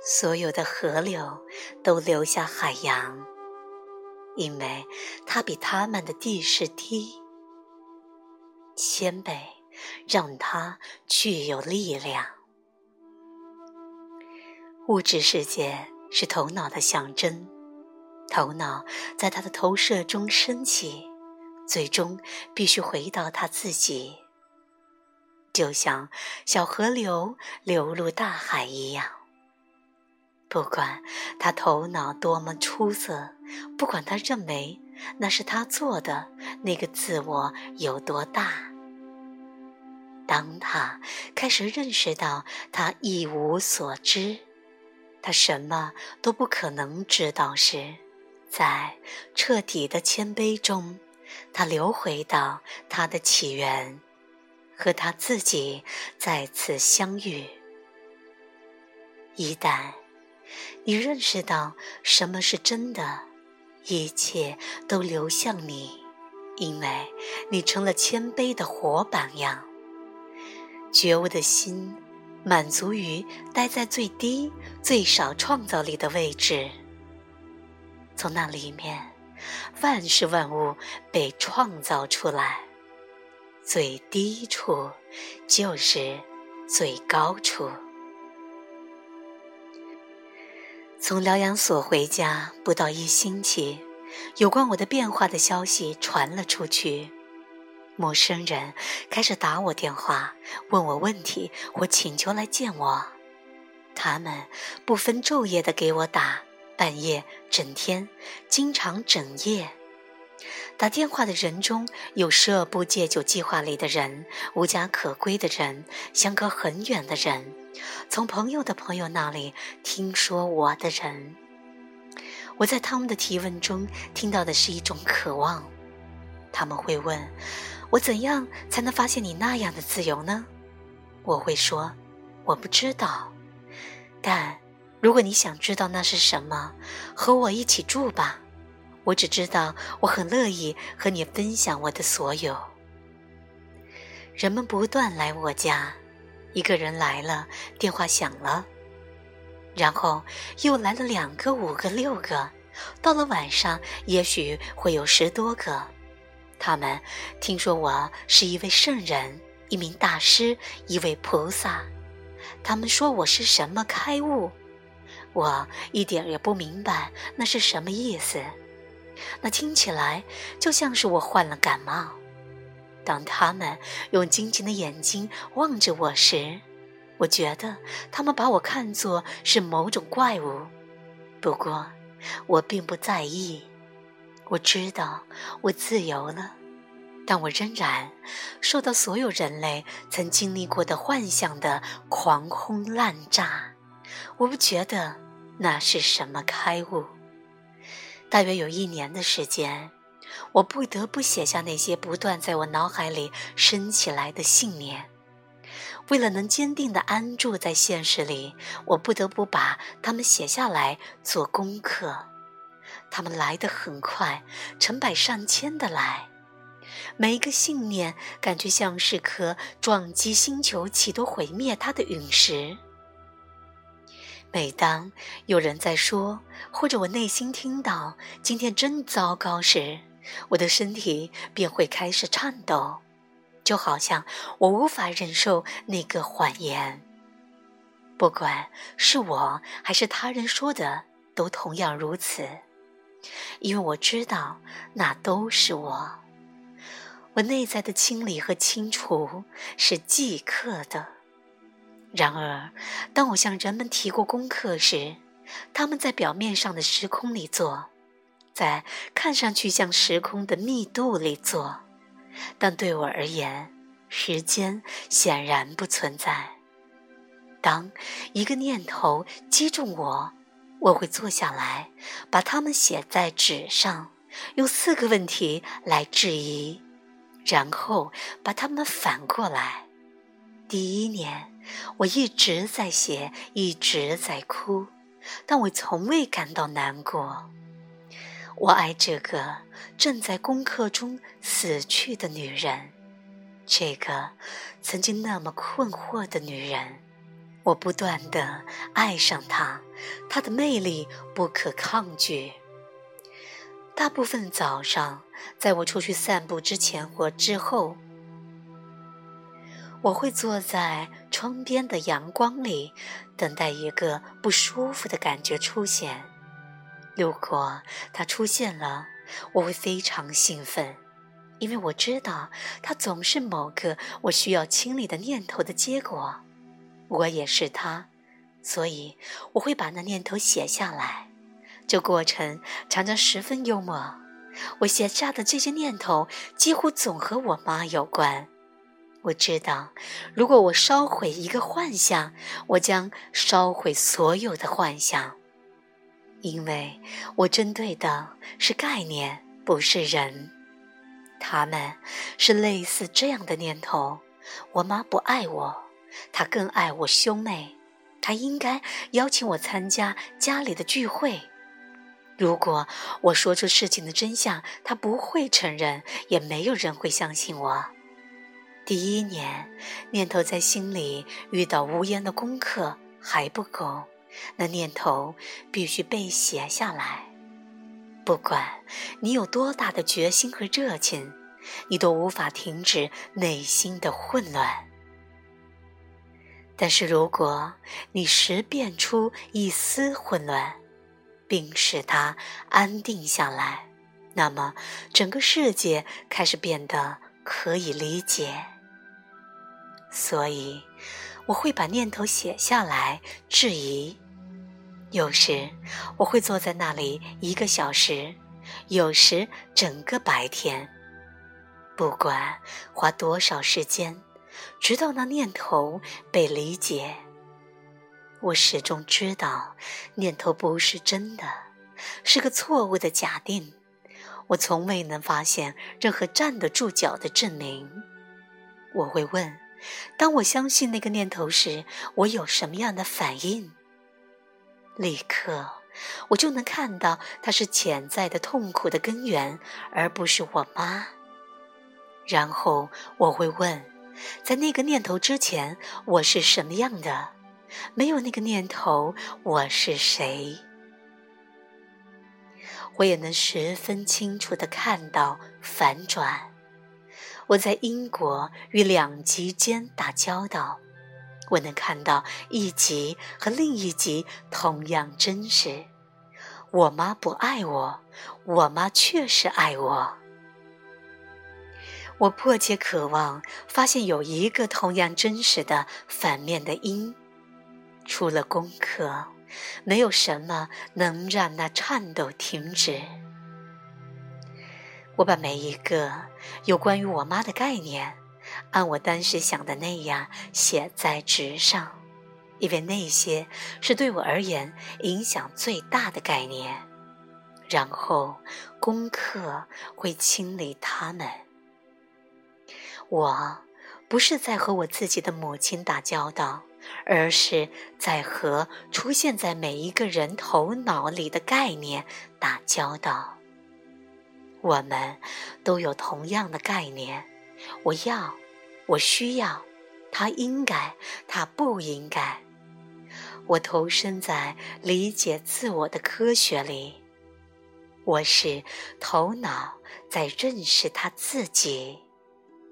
所有的河流都流向海洋，因为它比他们的地势低。谦卑让它具有力量。物质世界是头脑的象征，头脑在它的投射中升起，最终必须回到它自己，就像小河流流入大海一样。不管他头脑多么出色，不管他认为那是他做的那个自我有多大，当他开始认识到他一无所知，他什么都不可能知道时，在彻底的谦卑中，他流回到他的起源，和他自己再次相遇。一旦。你认识到什么是真的，一切都流向你，因为你成了谦卑的活榜样。觉悟的心满足于待在最低、最少创造力的位置，从那里面，万事万物被创造出来。最低处就是最高处。从疗养所回家不到一星期，有关我的变化的消息传了出去。陌生人开始打我电话，问我问题或请求来见我。他们不分昼夜的给我打，半夜、整天，经常整夜。打电话的人中有十不戒酒计划里的人，无家可归的人，相隔很远的人。从朋友的朋友那里听说我的人，我在他们的提问中听到的是一种渴望。他们会问我怎样才能发现你那样的自由呢？我会说我不知道。但如果你想知道那是什么，和我一起住吧。我只知道我很乐意和你分享我的所有。人们不断来我家。一个人来了，电话响了，然后又来了两个、五个、六个，到了晚上，也许会有十多个。他们听说我是一位圣人、一名大师、一位菩萨，他们说我是什么开悟，我一点也不明白那是什么意思，那听起来就像是我患了感冒。当他们用惊奇的眼睛望着我时，我觉得他们把我看作是某种怪物。不过，我并不在意。我知道我自由了，但我仍然受到所有人类曾经历过的幻想的狂轰滥炸。我不觉得那是什么开悟。大约有一年的时间。我不得不写下那些不断在我脑海里升起来的信念。为了能坚定地安住在现实里，我不得不把它们写下来做功课。它们来得很快，成百上千的来。每一个信念感觉像是颗撞击星球、企图毁灭它的陨石。每当有人在说，或者我内心听到“今天真糟糕”时，我的身体便会开始颤抖，就好像我无法忍受那个谎言。不管是我还是他人说的，都同样如此，因为我知道那都是我。我内在的清理和清除是即刻的。然而，当我向人们提过功课时，他们在表面上的时空里做。在看上去像时空的密度里做，但对我而言，时间显然不存在。当一个念头击中我，我会坐下来，把它们写在纸上，用四个问题来质疑，然后把它们反过来。第一年，我一直在写，一直在哭，但我从未感到难过。我爱这个正在功课中死去的女人，这个曾经那么困惑的女人，我不断的爱上她，她的魅力不可抗拒。大部分早上，在我出去散步之前或之后，我会坐在窗边的阳光里，等待一个不舒服的感觉出现。如果它出现了，我会非常兴奋，因为我知道它总是某个我需要清理的念头的结果。我也是它，所以我会把那念头写下来。这过程常常十分幽默。我写下的这些念头几乎总和我妈有关。我知道，如果我烧毁一个幻象，我将烧毁所有的幻想，因为我针对的是概念，不是人。他们是类似这样的念头：我妈不爱我。她更爱我兄妹，她应该邀请我参加家里的聚会。如果我说出事情的真相，他不会承认，也没有人会相信我。第一年，念头在心里遇到无言的功课还不够，那念头必须被写下来。不管你有多大的决心和热情，你都无法停止内心的混乱。但是，如果你识辨出一丝混乱，并使它安定下来，那么整个世界开始变得可以理解。所以，我会把念头写下来，质疑。有时，我会坐在那里一个小时，有时整个白天，不管花多少时间。直到那念头被理解，我始终知道念头不是真的，是个错误的假定。我从未能发现任何站得住脚的证明。我会问：当我相信那个念头时，我有什么样的反应？立刻，我就能看到它是潜在的痛苦的根源，而不是我妈。然后我会问。在那个念头之前，我是什么样的？没有那个念头，我是谁？我也能十分清楚地看到反转。我在因果与两极间打交道，我能看到一极和另一极同样真实。我妈不爱我，我妈确实爱我。我迫切渴望发现有一个同样真实的反面的因。除了功课，没有什么能让那颤抖停止。我把每一个有关于我妈的概念，按我当时想的那样写在纸上，因为那些是对我而言影响最大的概念。然后，功课会清理它们。我不是在和我自己的母亲打交道，而是在和出现在每一个人头脑里的概念打交道。我们都有同样的概念：我要，我需要，他应该，他不应该。我投身在理解自我的科学里，我是头脑在认识他自己。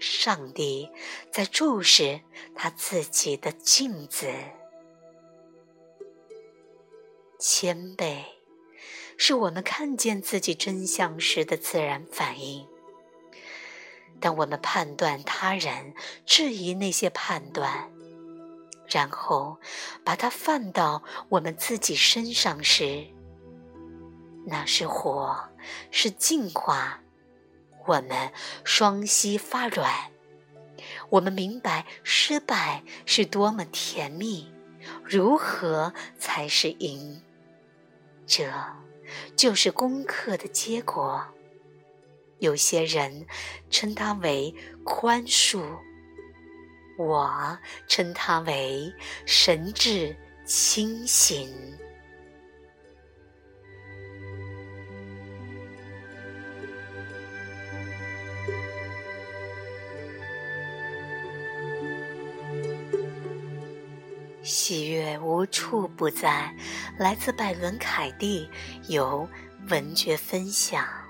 上帝在注视他自己的镜子。谦卑是我们看见自己真相时的自然反应。当我们判断他人、质疑那些判断，然后把它放到我们自己身上时，那是火，是净化。我们双膝发软，我们明白失败是多么甜蜜，如何才是赢？这就是功课的结果。有些人称它为宽恕，我称它为神智清醒。喜悦无处不在，来自百伦凯蒂，由文觉分享。